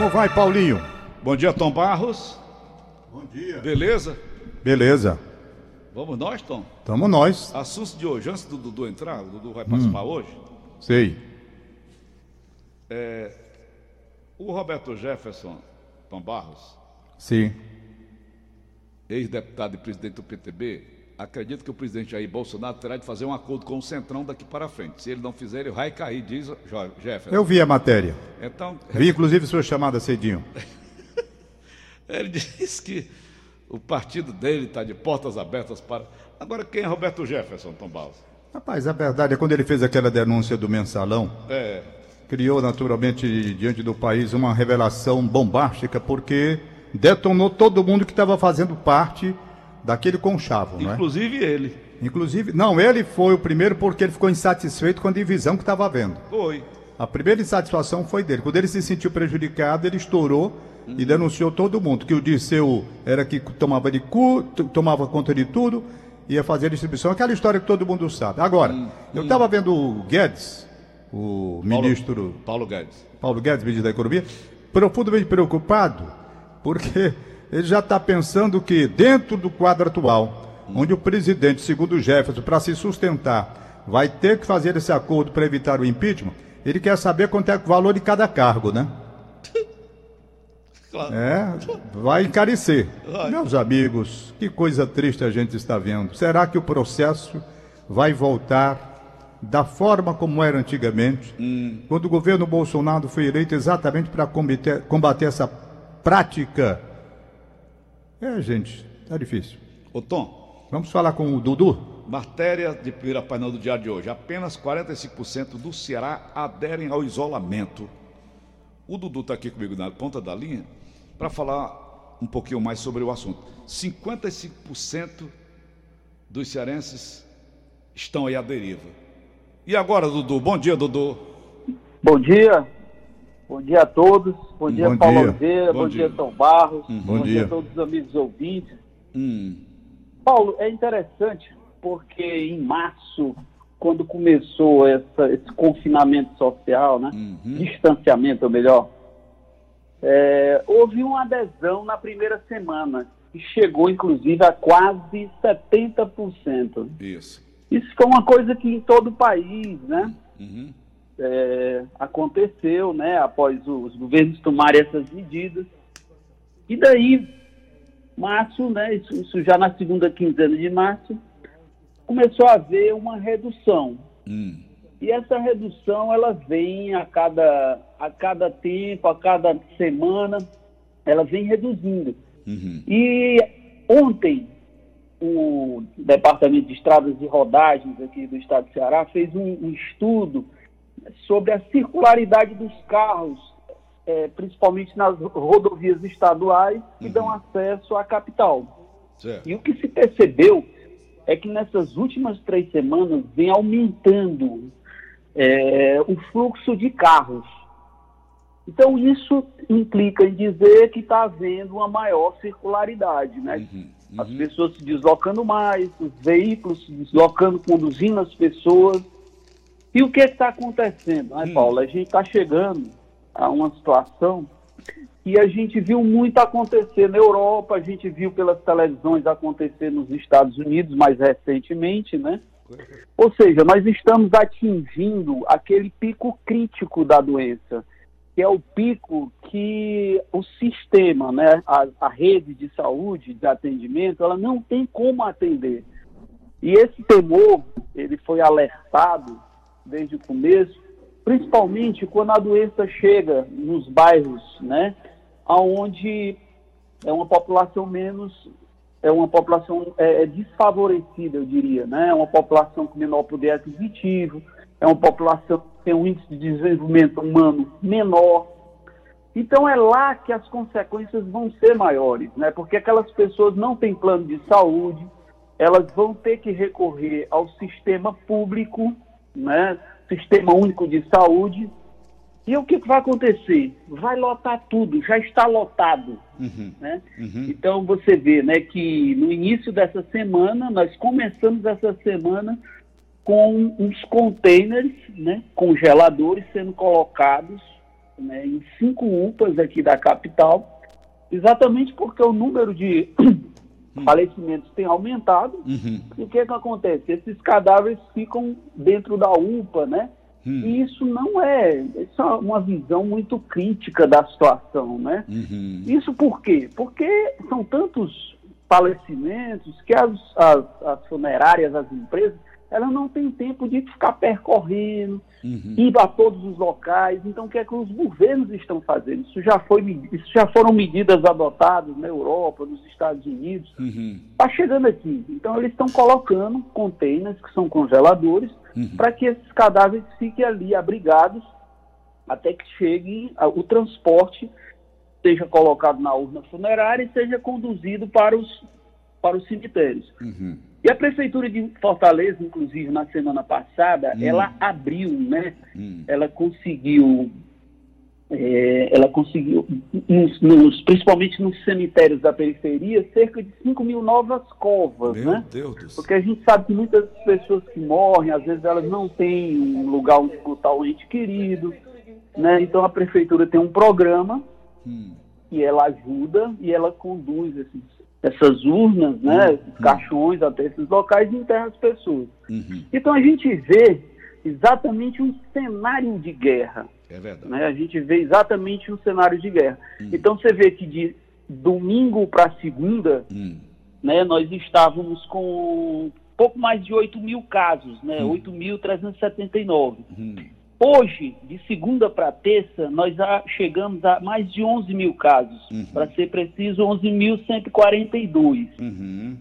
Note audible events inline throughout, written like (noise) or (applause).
Como vai, Paulinho? Bom dia, Tom Barros. Bom dia. Beleza? Beleza. Vamos nós, Tom? Tamo nós. Assunto de hoje, antes do Dudu entrar, o Dudu vai participar hoje. Sei. O Roberto Jefferson, Tom Barros, Sim. ex-deputado e presidente do PTB, acredita que o presidente Jair Bolsonaro terá de fazer um acordo com o Centrão daqui para frente. Se ele não fizer, ele vai cair, diz Jefferson. Eu vi a matéria. Então, Vi, inclusive, sua chamada cedinho. (laughs) ele diz que o partido dele está de portas abertas para. Agora, quem é Roberto Jefferson, Tom Barros? Rapaz, a verdade é quando ele fez aquela denúncia do mensalão, É, criou naturalmente diante do país uma revelação bombástica, porque detonou todo mundo que estava fazendo parte daquele conchavo, não é? inclusive ele. Inclusive, não, ele foi o primeiro porque ele ficou insatisfeito com a divisão que estava havendo. Foi. A primeira insatisfação foi dele. Quando ele se sentiu prejudicado, ele estourou e denunciou todo mundo. Que o Dirceu era que tomava, de cu, tomava conta de tudo, ia fazer a distribuição. Aquela história que todo mundo sabe. Agora, eu estava vendo o Guedes, o ministro Paulo Guedes. Paulo Guedes, ministro da Economia, profundamente preocupado, porque ele já está pensando que dentro do quadro atual, onde o presidente, segundo o Jefferson, para se sustentar, vai ter que fazer esse acordo para evitar o impeachment, ele quer saber quanto é o valor de cada cargo, né? (laughs) Claro. É, vai encarecer. Meus amigos, que coisa triste a gente está vendo. Será que o processo vai voltar da forma como era antigamente? Quando o governo Bolsonaro foi eleito exatamente para combater, combater essa prática. É, gente, tá difícil. Ô, Tom, Vamos falar com o Dudu? matéria de primeira página do diário de hoje. Apenas 45% do Ceará aderem ao isolamento. O Dudu está aqui comigo na ponta da linha para falar um pouquinho mais sobre o assunto. 55% dos cearenses estão aí à deriva. E agora, Dudu? Bom dia, Dudu. Bom dia. Bom dia a todos. Bom dia, Bom Paulo dia. Oliveira. Bom Bom, dia. dia, Tom Barros. Bom dia. a todos os amigos ouvintes. Hum, Paulo, é interessante porque em março, quando começou essa- esse confinamento social, né? distanciamento, ou melhor, é, houve uma adesão na primeira semana, que chegou inclusive a quase 70%. isso. Isso foi uma coisa que em todo o país, né? Uhum. É, aconteceu, né, após os governos tomarem essas medidas. E daí, março, né, isso, isso já na segunda quinzena de março, começou a haver uma redução. Hum, E essa redução, ela vem a cada, a cada tempo, a cada semana, ela vem reduzindo. uhum. E ontem, o Departamento de Estradas e Rodagens aqui do Estado do Ceará fez um, um estudo sobre a circularidade dos carros, eh, principalmente nas rodovias estaduais que dão acesso à capital. Certo. E o que se percebeu é que nessas últimas três semanas vem aumentando eh, o fluxo de carros. Então, isso implica em dizer que está havendo uma maior circularidade, né? As pessoas se deslocando mais, os veículos se deslocando, conduzindo as pessoas. E o que está acontecendo, né, Paulo? A gente está chegando a uma situação que a gente viu muito acontecer na Europa, a gente viu pelas televisões acontecer nos Estados Unidos mais recentemente, né? Ou seja, nós estamos atingindo aquele pico crítico da doença, que é o pico que o sistema, né, a, a rede de saúde, de atendimento, ela não tem como atender. E esse temor, ele foi alertado desde o começo, principalmente quando a doença chega nos bairros, né, aonde é uma população menos é uma população é, é desfavorecida, eu diria, né? É uma população com menor poder aquisitivo, é uma população que tem um índice de desenvolvimento humano menor. Então é lá que as consequências vão ser maiores, né? Porque aquelas pessoas não têm plano de saúde, elas vão ter que recorrer ao sistema público, né? Sistema único de saúde. E o que vai acontecer? Vai lotar tudo, já está lotado. Né? Então você vê né, que no início dessa semana, nós começamos essa semana com uns containers, né, congeladores sendo colocados né, em cinco UPAs aqui da capital, exatamente porque o número de hum. falecimentos tem aumentado. Uhum. E o que, é que acontece? Esses cadáveres ficam dentro da UPA, né? Hum. E isso não é, isso é uma visão muito crítica da situação, né? Uhum. Isso por quê? Porque são tantos falecimentos que as, as, as funerárias, as empresas, elas não têm tempo de ficar percorrendo, uhum. ir a todos os locais. Então, o que é que os governos estão fazendo? Isso já, foi, isso já foram medidas adotadas na Europa, nos Estados Unidos. Está uhum. Tá chegando aqui. Então, eles estão colocando containers, que são congeladores, uhum. para que esses cadáveres fiquem ali abrigados até que chegue o transporte, seja colocado na urna funerária e seja conduzido para os, para os cemitérios. Uhum. E a Prefeitura de Fortaleza, inclusive, na semana passada, hum. ela abriu, né? Hum. Ela conseguiu, é, ela conseguiu, nos, nos, principalmente nos cemitérios da periferia, cerca de 5 mil novas covas, Meu né? Deus do céu. Porque a gente sabe que muitas pessoas que morrem, às vezes elas não têm um lugar onde botar o ente querido, né? Então a Prefeitura tem um programa hum. e ela ajuda e ela conduz esses essas urnas, né, uhum. caixões até esses locais e enterra as pessoas. Uhum. Então a gente vê exatamente um cenário de guerra. É verdade. Né? A gente vê exatamente um cenário de guerra. Uhum. Então você vê que de domingo para segunda, uhum. né, nós estávamos com pouco mais de 8 mil casos, né, 8.379. Hoje, de segunda para terça, nós já chegamos a mais de 11 mil casos. Uhum. Para ser preciso, 11.142. Uhum.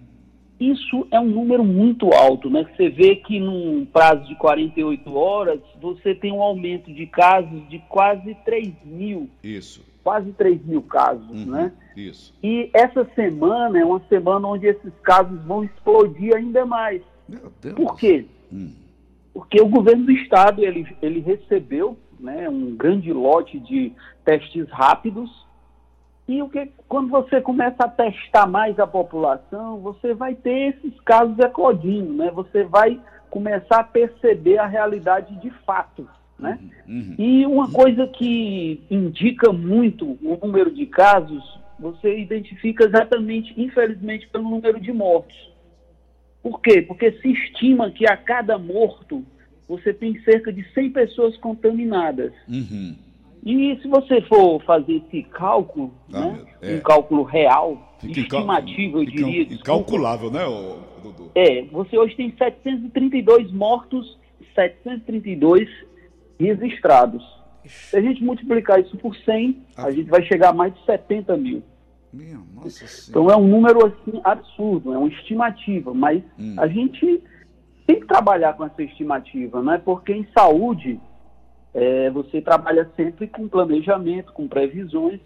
Isso é um número muito alto, né? Você vê que num prazo de 48 horas, você tem um aumento de casos de quase 3 mil. Isso. Quase 3 mil casos, uhum. né? Isso. E essa semana é uma semana onde esses casos vão explodir ainda mais. Meu Deus. Por quê? Hum porque o governo do estado ele, ele recebeu né, um grande lote de testes rápidos e o que quando você começa a testar mais a população, você vai ter esses casos eclodindo, né? Você vai começar a perceber a realidade de fato, né? Uhum, uhum. E uma coisa que indica muito o número de casos, você identifica exatamente, infelizmente, pelo número de mortos. Por quê? Porque se estima que a cada morto você tem cerca de 100 pessoas contaminadas. Uhum. E se você for fazer esse cálculo, ah, né, é. um cálculo real, fica estimativo, eu diria. Incalculável, né, Dudu? É, você hoje tem 732 mortos, 732 registrados. Se a gente multiplicar isso por 100, ah. a gente vai chegar a mais de 70 mil. Meu, então é um número assim absurdo, é uma estimativa, mas hum. a gente tem que trabalhar com essa estimativa, não é? Porque em saúde é, você trabalha sempre com planejamento, com previsões,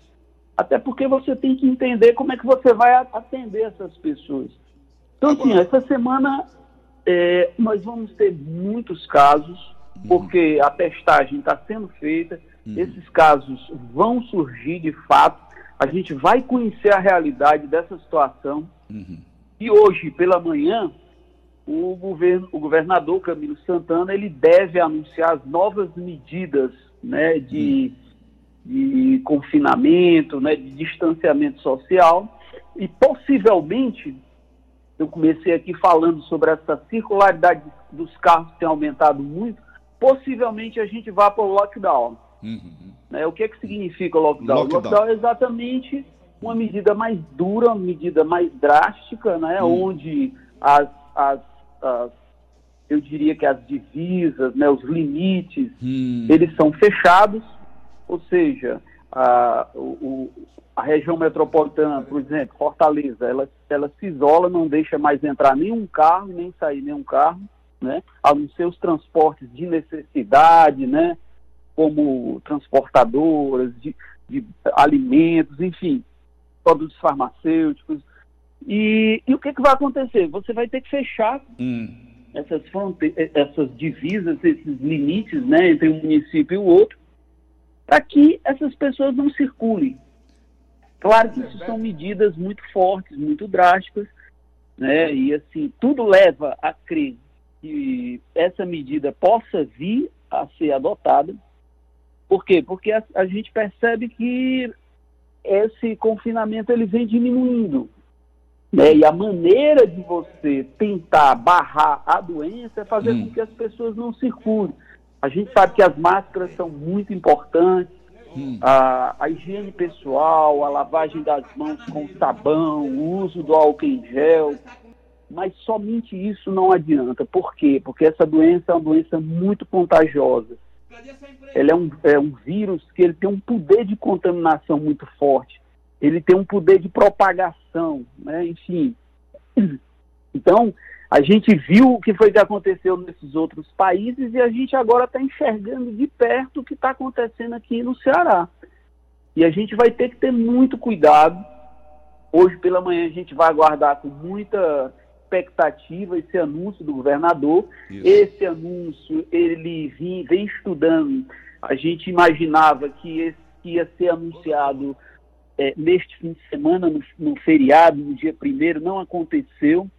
até porque você tem que entender como é que você vai atender essas pessoas. Então, assim, essa semana é, nós vamos ter muitos casos, uhum. porque a testagem está sendo feita, uhum. esses casos vão surgir de fato, a gente vai conhecer a realidade dessa situação. Uhum. E hoje, pela manhã, o, governo, o governador Camilo Santana ele deve anunciar as novas medidas né, de, de confinamento, né, de distanciamento social e possivelmente, eu comecei aqui falando sobre essa circularidade dos carros que tem aumentado muito, possivelmente a gente vá para o lockdown. Uhum. Né? O que, é que significa o lockdown? lockdown? O lockdown é exatamente uma medida mais dura, uma medida mais drástica, né? Uhum. onde as, as, as, eu diria que as divisas, né, os limites, uhum. eles são fechados, ou seja, a, o, a região metropolitana, por exemplo, Fortaleza, ela, ela se isola, não deixa mais entrar nenhum carro, nem sair nenhum carro, né, a não ser os transportes de necessidade, né, como transportadoras de, de alimentos, enfim, produtos farmacêuticos. E, e o que, que vai acontecer? Você vai ter que fechar hum. essas, essas divisas, esses limites né, entre um município e o outro, para que essas pessoas não circulem. Claro que isso são medidas muito fortes, muito drásticas, né? E assim, tudo leva a crer que essa medida possa vir a ser adotada, Por quê? Porque a, a gente percebe que esse confinamento ele vem diminuindo. Né? E a maneira de você tentar barrar a doença é fazer hum. com que as pessoas não circulem. A gente sabe que as máscaras são muito importantes, hum. a, a, higiene pessoal, a lavagem das mãos com sabão, o uso do álcool em gel, mas somente isso não adianta. Por quê? Porque essa doença é uma doença muito contagiosa. Ele é um, é um vírus que ele tem um poder de contaminação muito forte ele tem um poder de propagação, né? enfim. (clears throat) Então, a gente viu o que foi que aconteceu nesses outros países e a gente agora está enxergando de perto o que está acontecendo aqui no Ceará. E a gente vai ter que ter muito cuidado. Hoje pela manhã a gente vai aguardar com muita expectativa esse anúncio do governador. Isso. Esse anúncio, ele vem, vem estudando. A gente imaginava que esse ia ser anunciado é, neste fim de semana, no, no feriado, no dia primeiro, não aconteceu,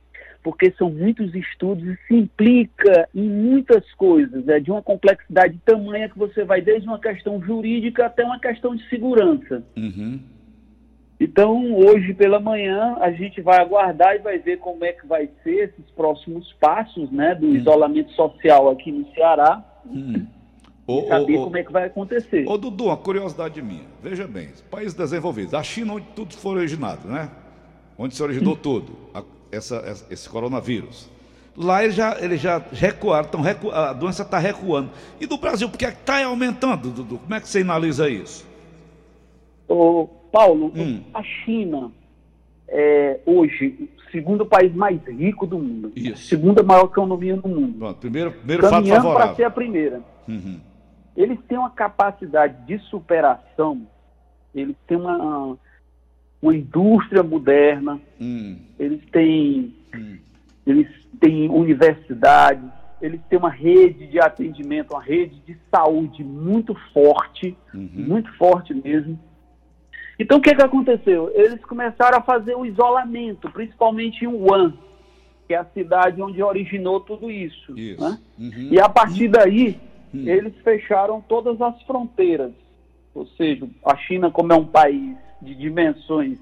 porque são muitos estudos e se implica em muitas coisas, é de uma complexidade tamanha que você vai desde uma questão jurídica até uma questão de segurança. Uhum. Então, hoje pela manhã, a gente vai aguardar e vai ver como é que vai ser esses próximos passos né, do uhum. isolamento social aqui no Ceará. Ô, saber ô, como é que vai acontecer. Ô, Dudu, uma curiosidade minha. Veja bem, países desenvolvidos, a China onde tudo foi originado, né? Onde se originou tudo, a, essa, esse coronavírus. Lá eles já, eles já recuaram, tão recu, a doença está recuando. E do Brasil, por que está aumentando, Dudu? Como é que você analisa isso? Ô, Paulo, hum. a China é hoje o segundo país mais rico do mundo. Isso. Segunda maior economia do mundo. Pronto, primeiro, primeiro fato favorável. para ser a primeira. Uhum eles têm uma capacidade de superação, eles têm uma, uma indústria moderna, hum. eles têm hum. eles têm universidades, eles têm uma rede de atendimento, uma rede de saúde muito forte, uhum. muito forte mesmo. Então o que, que aconteceu? Eles começaram a fazer o isolamento, principalmente em Wuhan, que é a cidade onde originou tudo isso. isso. Né? Uhum. E a partir daí hum. eles fecharam todas as fronteiras. Ou seja, a China, como é um país de dimensões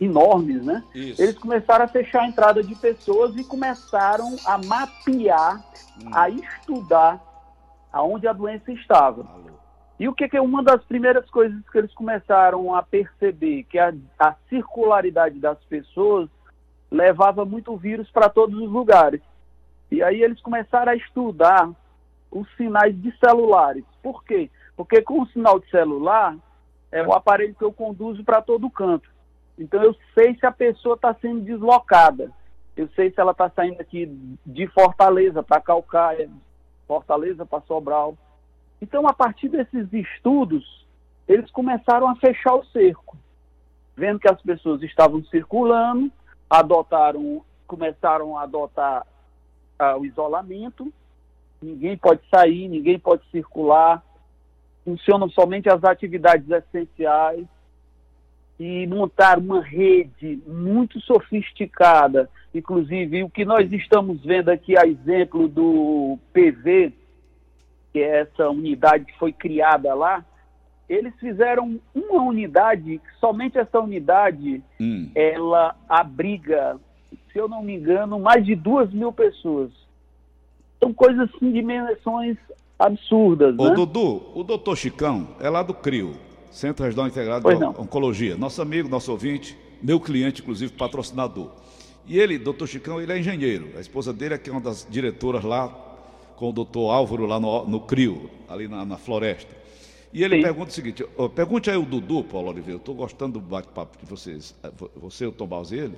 enormes, né? Isso. Eles começaram a fechar a entrada de pessoas e começaram a mapear, hum. a estudar aonde a doença estava. E o que, que, é uma das primeiras coisas que eles começaram a perceber? Que a, a circularidade das pessoas levava muito vírus para todos os lugares. E aí eles começaram a estudar os sinais de celulares. Por quê? Porque com o sinal de celular é o aparelho que eu conduzo para todo canto. Então eu sei se a pessoa está sendo deslocada. Eu sei se ela está saindo aqui de Fortaleza para Calcaia, Fortaleza para Sobral. Então, a partir desses estudos, eles começaram a fechar o cerco. Vendo que as pessoas estavam circulando, adotaram, começaram a adotar uh, o isolamento ninguém pode sair, ninguém pode circular, funcionam somente as atividades essenciais e montar uma rede muito sofisticada. Inclusive, o que nós estamos vendo aqui, a exemplo do PV, que é essa unidade que foi criada lá, eles fizeram uma unidade, somente essa unidade, hum. ela abriga, se eu não me engano, mais de duas mil pessoas. São coisas assim, de dimensões absurdas. Ô, né? Dudu, o doutor Chicão é lá do CRIO, Centro Regional Integrado de Oncologia. Nosso amigo, nosso ouvinte, meu cliente, inclusive, patrocinador. E ele, doutor Chicão, ele é engenheiro. A esposa dele é que é uma das diretoras lá com o doutor Álvaro lá no, no CRIO, ali na, na floresta. E ele Sim. pergunta o seguinte: pergunte aí o Dudu, Paulo Oliveira, eu estou gostando do bate-papo de vocês, eh, você, o Tom Balzelli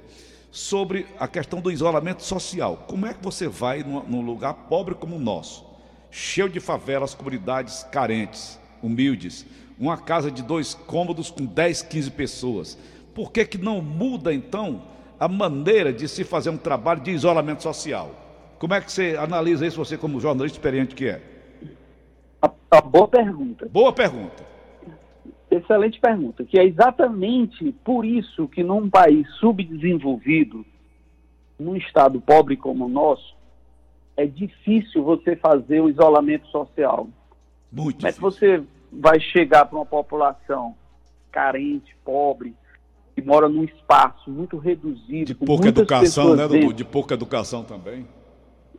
sobre a questão do isolamento social. Como é que você vai num lugar pobre como o nosso, cheio de favelas, comunidades carentes, humildes, uma casa de dois cômodos com 10, 15 pessoas? Por que, que não muda, então, a maneira de se fazer um trabalho de isolamento social? Como é que você analisa isso, você como jornalista experiente que é? A, a boa pergunta. Boa pergunta. Excelente pergunta, que é exatamente por isso que num país subdesenvolvido, num estado pobre como o nosso, é difícil você fazer o isolamento social. Muito Como é que você vai chegar para uma população carente, pobre, que mora num espaço muito reduzido, de pouca educação, né, Dudu? dentro? De pouca educação também.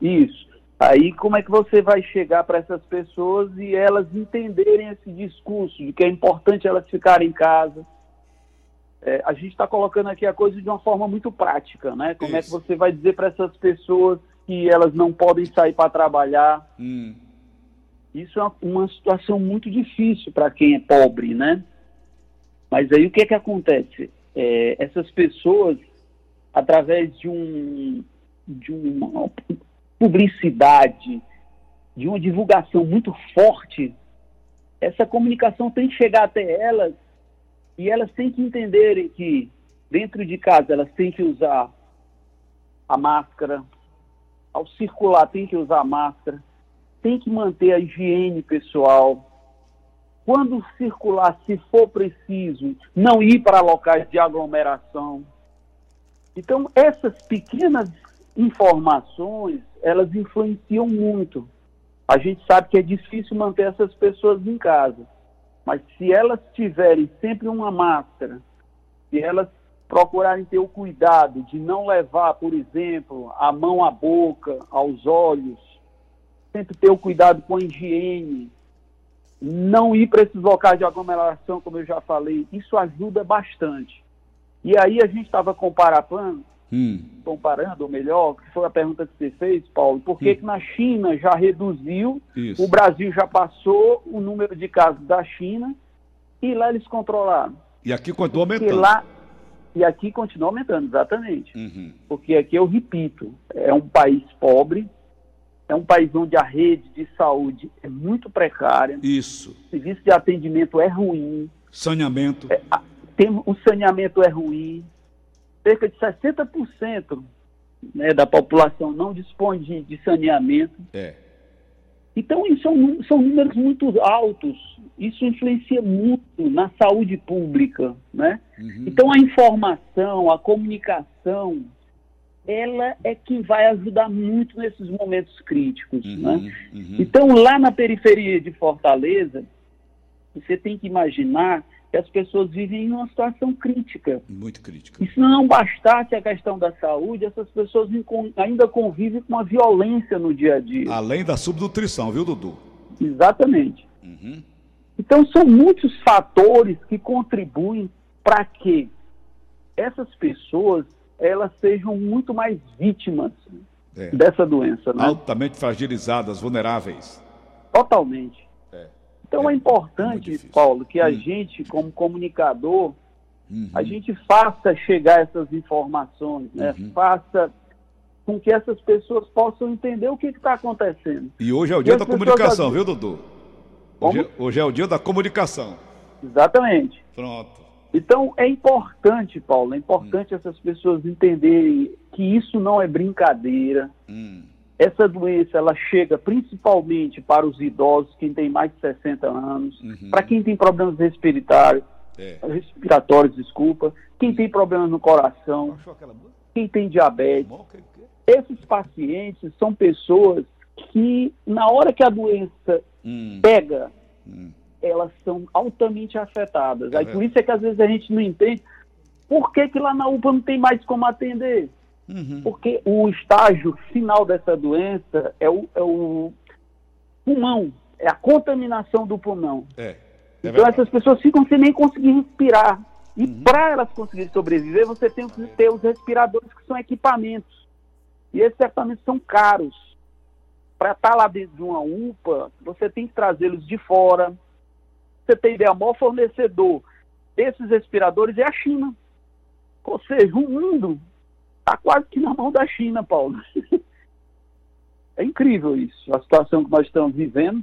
Isso. Aí como é que você vai chegar para essas pessoas e elas entenderem esse discurso de que é importante elas ficarem em casa? É, a gente está colocando aqui a coisa de uma forma muito prática, né? Como é que Isso. você vai dizer para essas pessoas que elas não podem sair para trabalhar? Hum, Isso é uma, uma situação muito difícil para quem é pobre, né? Mas aí o que é que acontece? É, essas pessoas, através de um de uma publicidade, de uma divulgação muito forte, essa comunicação tem que chegar até elas e elas têm que entenderem que dentro de casa elas têm que usar a máscara, ao circular tem que usar a máscara, tem que manter a higiene pessoal. Quando circular, se for preciso, não ir para locais de aglomeração. Então, essas pequenas informações, elas influenciam muito. A gente sabe que é difícil manter essas pessoas em casa, mas se elas tiverem sempre uma máscara, se elas procurarem ter o cuidado de não levar, por exemplo, a mão à boca, aos olhos, sempre ter o cuidado com a higiene, não ir para esses locais de aglomeração, como eu já falei, isso ajuda bastante. E aí a gente estava comparando, hum, comparando, ou melhor, que foi a pergunta que você fez, Paulo, por que, Hum. que na China já reduziu, isso. o Brasil já passou o número de casos da China e lá eles controlaram. E aqui continua aumentando. lá, e aqui continua aumentando, exatamente. Uhum. Porque aqui, eu repito, é um país pobre, é um país onde a rede de saúde é muito precária, Isso. o serviço de atendimento é ruim, Saneamento. a- tem, o saneamento é ruim, cerca de 60% né, da população não dispõe de, de saneamento. É. Então, isso são, nú- são números muito altos. Isso influencia muito na saúde pública, né? Uhum. Então, a informação, a comunicação, ela é quem vai ajudar muito nesses momentos críticos, né? Uhum. Uhum. Então, lá na periferia de Fortaleza, você tem que imaginar que as pessoas vivem em uma situação crítica. Muito crítica. E se não bastasse a questão da saúde, essas pessoas ainda convivem com uma violência no dia a dia. Além da subnutrição, viu, Dudu? Exatamente. Uhum. Então, são muitos fatores que contribuem para que essas pessoas elas sejam muito mais vítimas É. dessa doença, né? Altamente fragilizadas, vulneráveis. Totalmente. Então, É é, importante. Paulo, que a Hum. gente, como comunicador, Uhum. a gente faça chegar essas informações, né? Uhum. Faça com que essas pessoas possam entender o que está acontecendo. E hoje é o dia da comunicação, viu, Dudu? Hoje, é- hoje é o dia da comunicação. Exatamente. Pronto. Então, é importante, Paulo, é Hum. importante essas pessoas entenderem que isso não é brincadeira. Hum. Essa doença, ela chega principalmente para os idosos, quem tem mais de 60 anos, Uhum. para quem tem problemas respiratórios, É. respiratórios, desculpa, quem tem problemas no coração, quem tem diabetes. Esses pacientes são pessoas que, na hora que a doença Hum. pega, Hum. elas são altamente afetadas. É Aí por isso é que às vezes a gente não entende por que, que lá na UPA não tem mais como atender. Uhum. Porque o estágio final dessa doença é o, é o pulmão, é a contaminação do pulmão. É. É então essas pessoas ficam sem nem conseguir respirar. E Uhum. para elas conseguirem sobreviver, você tem que ter os respiradores que são equipamentos. E esses equipamentos são caros. Para estar lá dentro de uma UPA, você tem que trazê-los de fora. Você tem ideia, o maior fornecedor desses respiradores é a China. Ou seja, o mundo está quase que na mão da China, Paulo. (laughs) É incrível isso, a situação que nós estamos vivendo,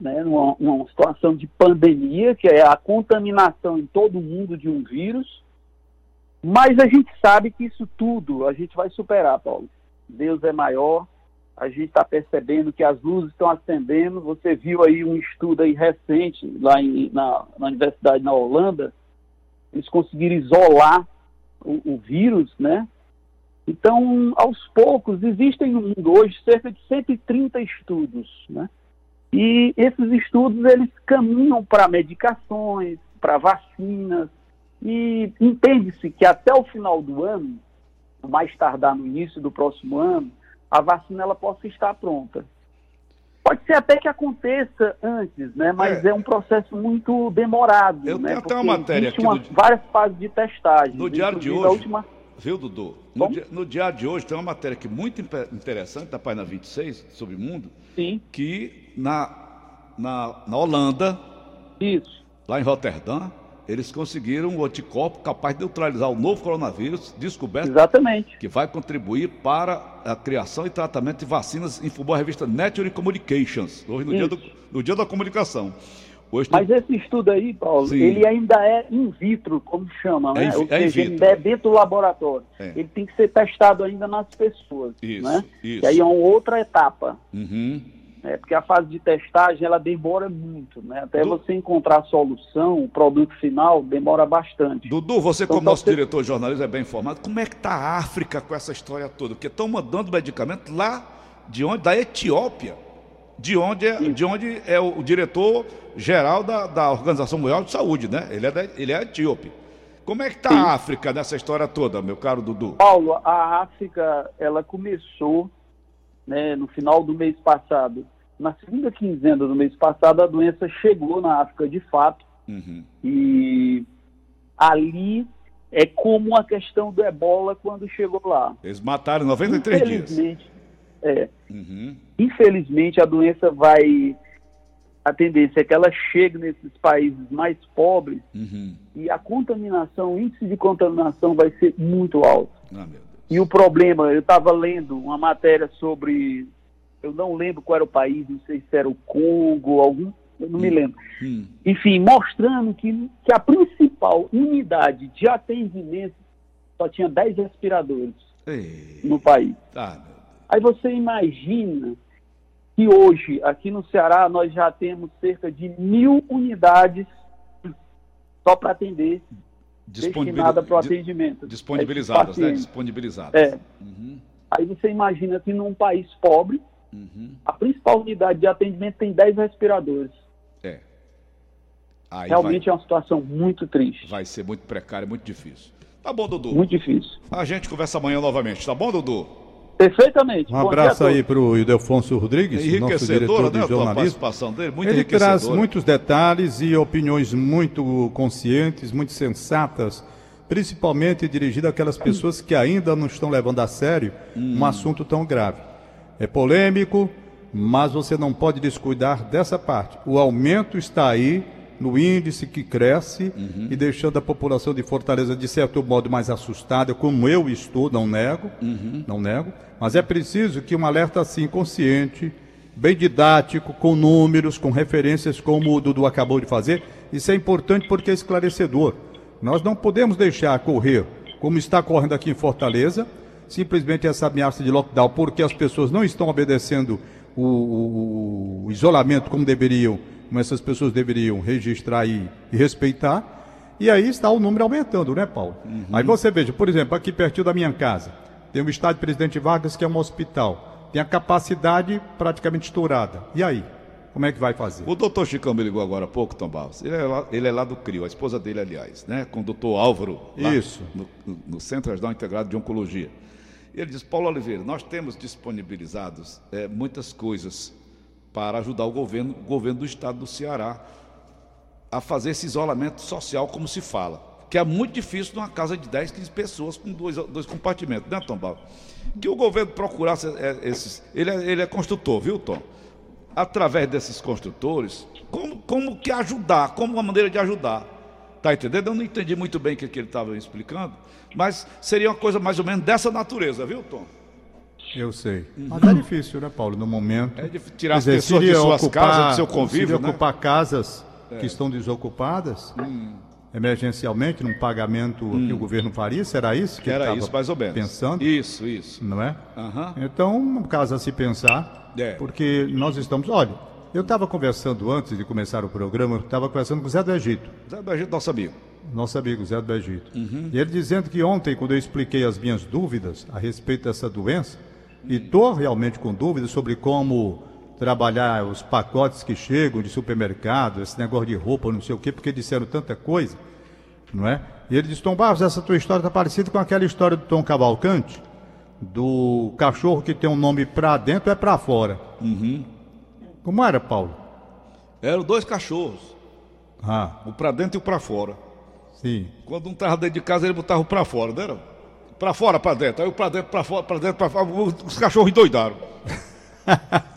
né, numa situação de pandemia, que é a contaminação em todo o mundo de um vírus, mas a gente sabe que isso tudo a gente vai superar, Paulo. Deus é maior, a gente está percebendo que as luzes estão acendendo. Você viu aí um estudo aí recente lá em, na, na universidade na Holanda, eles conseguiram isolar o, o vírus, né? Então, aos poucos, existem no mundo hoje cerca de 130 estudos, né? E esses estudos eles caminham para medicações, para vacinas, e entende-se que até o final do ano, mais tardar no início do próximo ano, a vacina ela possa estar pronta. Pode ser até que aconteça antes, né? Mas é, é um processo muito demorado. Eu né? tenho até uma matéria aqui. Uma, do... Várias fases de testagem. No diário de hoje. Última... Viu, Dudu? No, dia, no diário de hoje tem uma matéria aqui muito interessante, da página 26, sobre o mundo. Sim. Que na, na, na Holanda. Isso. Lá em Roterdã, eles conseguiram um anticorpo capaz de neutralizar o novo coronavírus descoberto. Exatamente. Que vai contribuir para a criação e tratamento de vacinas, informou a revista Nature Communications, hoje no, dia, do, no dia, da comunicação. Hoje Mas esse estudo aí, Paulo, Sim. ele ainda é in vitro, como chama, né? É, Ou é seja, ainda é dentro do laboratório. É. Ele tem que ser testado ainda nas pessoas. Isso, né? isso. E aí é uma outra etapa. Uhum né? porque a fase de testagem ela demora muito, né? até Dudu, você encontrar a solução, o produto final demora bastante. Dudu, você então, como nosso você... diretor de jornalismo é bem informado, como é que está a África com essa história toda? Porque estão mandando medicamento lá de onde? Da Etiópia, de onde é, de onde é o, diretor geral da, da Organização Mundial de Saúde, né? Ele é, da, ele é etíope. Como é que está a África nessa história toda, meu caro Dudu? Paulo, a África, ela começou né, no final do mês passado na segunda quinzena do mês passado, a doença chegou na África de fato. Uhum. E ali é como a questão do ebola quando chegou lá. Eles mataram 93 infelizmente, dias. É. Uhum. Infelizmente, a doença vai. A tendência é que ela chegue nesses países mais pobres uhum. e a contaminação, o índice de contaminação vai ser muito alto. Ah, e o problema, eu estava lendo uma matéria sobre eu não lembro qual era o país, não sei se era o Congo, algum, eu não hum, me lembro. Hum. Enfim, mostrando que, que a principal unidade de atendimento só tinha 10 respiradores Ei. no país. Ah, Aí você imagina que hoje, aqui no Ceará, nós já temos cerca de mil unidades só para atender, destinada para o atendimento. Disponibilizadas, né? Disponibilizadas. É. Uhum. Aí você imagina que num país pobre, Uhum. A principal unidade de atendimento tem 10 respiradores. É. Aí Realmente vai... é uma situação muito triste. Vai ser muito precário, muito difícil. Tá bom, Dudu? Muito difícil. A gente conversa amanhã novamente, tá bom, Dudu? Perfeitamente. Um abraço aí para o Ildefonso Rodrigues, nosso diretor de né, jornalismo. participação dele, muito Ele traz muitos detalhes e opiniões muito conscientes, muito sensatas, principalmente dirigidas àquelas pessoas que ainda não estão levando a sério hum. um assunto tão grave. É polêmico, mas você não pode descuidar dessa parte. O aumento está aí no índice que cresce uhum. e deixando a população de Fortaleza de certo modo mais assustada, como eu estou, não nego, uhum. não nego, mas é preciso que um alerta assim consciente, bem didático, com números, com referências como o Dudu acabou de fazer, isso é importante porque é esclarecedor. Nós não podemos deixar correr como está correndo aqui em Fortaleza, simplesmente essa ameaça de lockdown, porque as pessoas não estão obedecendo o, o, o isolamento como deveriam, como essas pessoas deveriam registrar e, e, respeitar. E aí está o número aumentando, né, Paulo? Uhum. Aí você veja, por exemplo, aqui pertinho da minha casa, tem o estádio Presidente Vargas, que é um hospital. Tem a capacidade praticamente estourada. E aí? Como é que vai fazer? O doutor Chicão me ligou agora há pouco, Tom Barros. Ele é lá, ele é lá do CRIO, a esposa dele, aliás, né? Com o doutor Álvaro. Isso. No, no Centro Regional Integrado de Oncologia. Ele diz: Paulo Oliveira, nós temos disponibilizados é, muitas coisas para ajudar o governo, o governo do estado do Ceará a fazer esse isolamento social, como se fala. Que é muito difícil numa casa de 10, 15 pessoas com dois, dois compartimentos, né, Tom Paulo? Que o governo procurasse é, esses. Ele é, ele é construtor, viu, Tom? Através desses construtores, como, como que ajudar, como uma maneira de ajudar. Tá entendendo? Eu não entendi muito bem o que, que ele estava explicando, mas seria uma coisa mais ou menos dessa natureza, viu, Tom? Eu sei. Uhum. Mas é difícil, né, Paulo, no momento. É de tirar dizer, as pessoas de suas ocupar, casas, do seu convívio, né? ocupar casas é. que estão desocupadas, hum. emergencialmente, num pagamento hum. que o governo faria, será isso que Era isso, mais ou menos. pensando? Isso, isso. Não é? Uhum. Então, um caso a se pensar, é. porque nós estamos... Olha, eu estava conversando antes de começar o programa, eu estava conversando com o Zé do Egito. Zé do Egito, nosso amigo. Nosso amigo Zé do Egito. Uhum. E ele dizendo que ontem, quando eu expliquei as minhas dúvidas a respeito dessa doença. E estou realmente com dúvidas sobre como trabalhar os pacotes que chegam de supermercado, esse negócio de roupa, não sei o quê, porque disseram tanta coisa, não é? E ele disse, Tom Barros, essa tua história está parecida com aquela história do Tom Cavalcante, do cachorro que tem um nome pra dentro é pra fora. Como era, Paulo? Eram dois cachorros, Ah, o pra dentro e o pra fora. sim. Quando um tava dentro de casa, ele botava o pra fora, não era? Pra fora, pra dentro. Aí o pra dentro, pra fora, pra dentro, pra fora. Os cachorros endoidaram. (laughs)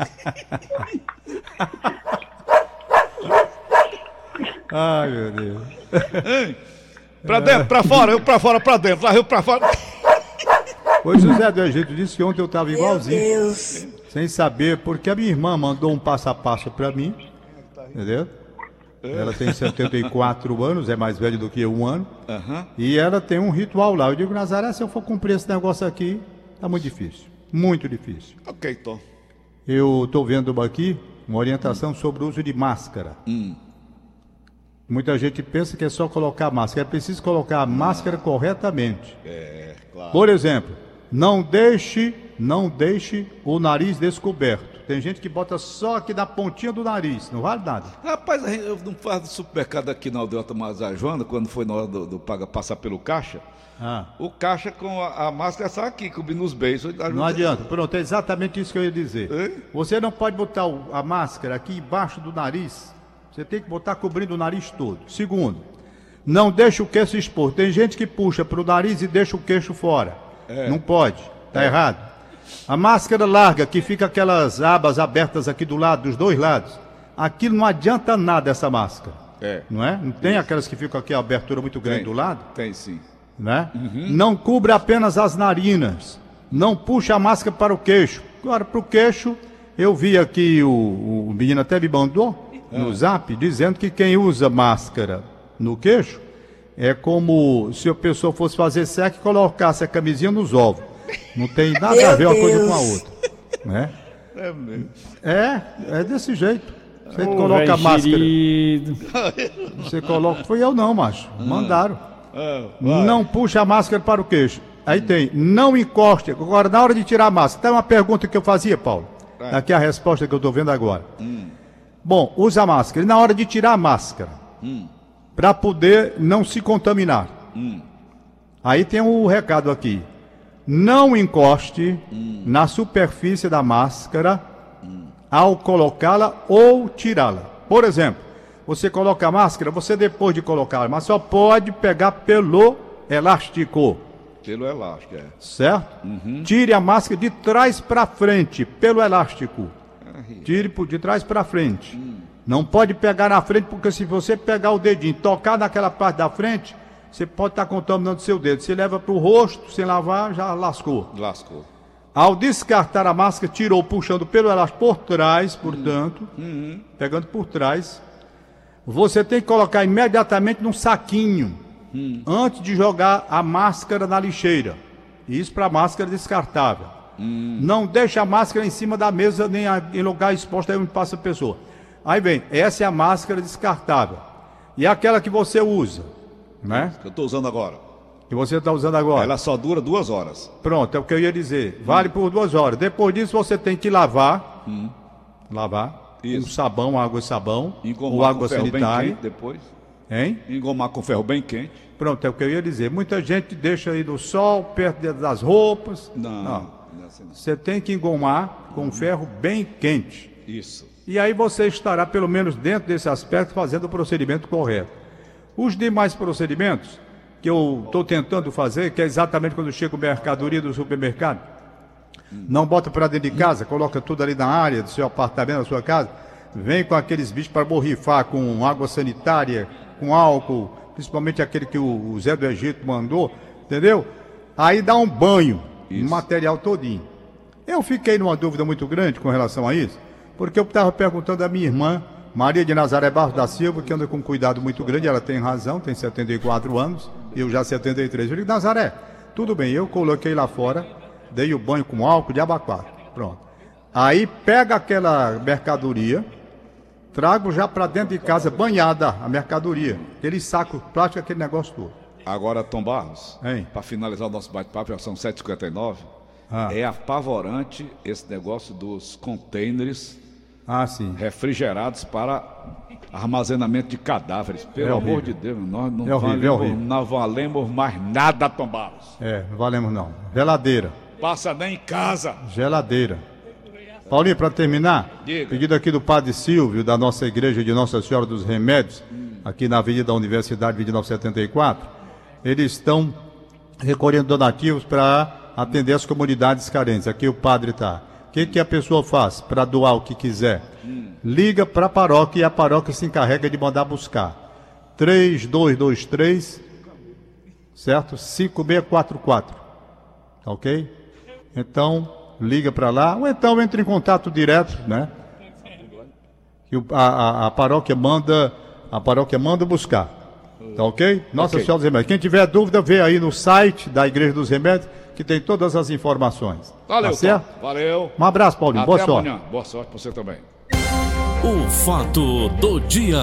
Ai, meu Deus. Hein? Pra dentro, pra fora, eu pra fora, pra dentro. Lá eu pra fora. Pois o Zé do Egito disse que ontem eu estava igualzinho. Sem saber, porque a minha irmã mandou um passo a passo para mim. Entendeu? Ela tem 74 anos, é mais velha do que eu um ano. Aham. E ela tem um ritual lá. Eu digo, Nazaré, se eu for cumprir esse negócio aqui, tá muito difícil. Muito difícil. Ok, Tom. Eu estou vendo aqui uma orientação sobre o uso de máscara. Muita gente pensa que é só colocar máscara. É preciso colocar a máscara corretamente. É, claro. Por exemplo, não deixe, não deixe o nariz descoberto. Tem gente que bota só aqui na pontinha do nariz, não vale nada. Rapaz, eu não faço supermercado aqui na Aldeota Mazar Joana, quando foi na hora do, do paga, passar pelo caixa. Ah, O caixa com a, a máscara só aqui, cobrindo os beijos. não adianta. Pronto, é exatamente isso que eu ia dizer. Hein? Você não pode botar o- a máscara aqui embaixo do nariz. Você tem que botar cobrindo o nariz todo. Segundo, não deixa o queixo expor. Tem gente que puxa para o nariz e deixa o queixo fora. Não pode. Tá errado. A máscara larga, que fica aquelas abas abertas aqui do lado, dos dois lados. Aquilo não adianta nada essa máscara. É. Não é? Não tem aquelas que ficam aqui a abertura muito grande Tem. do lado? Tem sim. né? Não cubre apenas as narinas. Não puxa a máscara para o queixo. Agora, para o queixo, eu vi aqui o, o menino até me mandou no zap dizendo que quem usa máscara no queixo é como se a pessoa fosse fazer sexo e colocasse a camisinha nos ovos. Não tem nada a ver uma coisa com a outra. Né? É mesmo. É, é desse jeito. Você Ô, coloca a máscara. xerido. Você coloca. Foi eu não, macho. Mandaram. Ah. Não puxa a máscara para o queixo. Aí tem, não encoste. Agora, na hora de tirar a máscara, tem uma pergunta que eu fazia, Paulo. É. Aqui é a resposta que eu estou vendo agora. Bom, usa a máscara. E na hora de tirar a máscara, para poder não se contaminar. Aí tem o recado aqui. Não encoste na superfície da máscara ao colocá-la ou tirá-la. Por exemplo, você coloca a máscara, você depois de colocar a máscara, só pode pegar pelo elástico, Pelo elástico, é. certo? Tire a máscara de trás para frente, pelo elástico. Tire de trás para frente. Não pode pegar na frente, porque se você pegar o dedinho, tocar naquela parte da frente, você pode estar contaminando seu dedo. Se leva para o rosto, sem lavar, já lascou. Lascou. Ao descartar a máscara, tirou puxando pelo elástico por trás, portanto, pegando por trás. Você tem que colocar imediatamente num saquinho, antes de jogar a máscara na lixeira. Isso para máscara descartável. Não deixa a máscara em cima da mesa nem em lugar exposto aí onde passa a pessoa. Aí vem, essa é a máscara descartável. E aquela que você usa, né? Que eu estou usando agora. Que você está usando agora. Ela só dura duas horas. Pronto, é o que eu ia dizer. Vale por duas horas. Depois disso você tem que lavar. Lavar. Isso. Com sabão, água e sabão. Engomar ou água com ferro bem sanitária. quente depois. Hein? Engomar com ferro bem quente. Pronto, é o que eu ia dizer. Muita gente deixa aí no sol, perto das roupas. Não, não é assim não. Você tem que engomar com ferro bem quente. Isso. E aí você estará, pelo menos dentro desse aspecto, fazendo o procedimento correto. Os demais procedimentos que eu estou tentando fazer, que é exatamente quando chega o mercadoria do supermercado, não bota para dentro de casa, coloca tudo ali na área do seu apartamento, da sua casa, vem com aqueles bichos para borrifar com água sanitária, com álcool, principalmente aquele que o, o Zé do Egito mandou, entendeu? Aí dá um banho no material todinho. Eu fiquei numa dúvida muito grande com relação a isso, porque eu estava perguntando à minha irmã, Maria de Nazaré Barros da Silva, que anda com um cuidado muito grande, ela tem razão, tem 74 anos, eu já 73. Eu digo, Nazaré, tudo bem, eu coloquei lá fora, dei o banho com álcool de abacate. Pronto. Aí pega aquela mercadoria, trago já para dentro de casa, banhada a mercadoria, aquele saco plástico, aquele negócio todo. Agora, Tom Barros, para finalizar o nosso bate-papo, já são 7h59, Ah. é apavorante esse negócio dos containers Ah, sim. refrigerados para armazenamento de cadáveres. Pelo É amor de Deus, nós não, É horrível, valemos, é não valemos mais nada, Tom Barros. É, não valemos não. Geladeira. Passa nem em casa. Geladeira. Paulinho, para terminar, Diga. pedido aqui do Padre Silvio, da nossa igreja de Nossa Senhora dos Remédios, aqui na Avenida da Universidade 2974, eles estão recolhendo donativos para atender as comunidades carentes. Aqui o padre está. O que, que a pessoa faz para doar o que quiser? Liga para a paróquia e a paróquia se encarrega de mandar buscar. 3223, certo? 5644. Tá ok? Então, liga para lá, ou então entre em contato direto, né? Que a, a- a paróquia manda, a paróquia manda buscar. Tá ok? Nossa Ok. Senhora dos Remédios. Quem tiver dúvida, vê aí no site da Igreja dos Remédios, que tem todas as informações. Valeu, tá certo? Valeu. Um abraço, Paulinho. Até Boa sorte. amanhã. Boa sorte para você também. O fato do dia.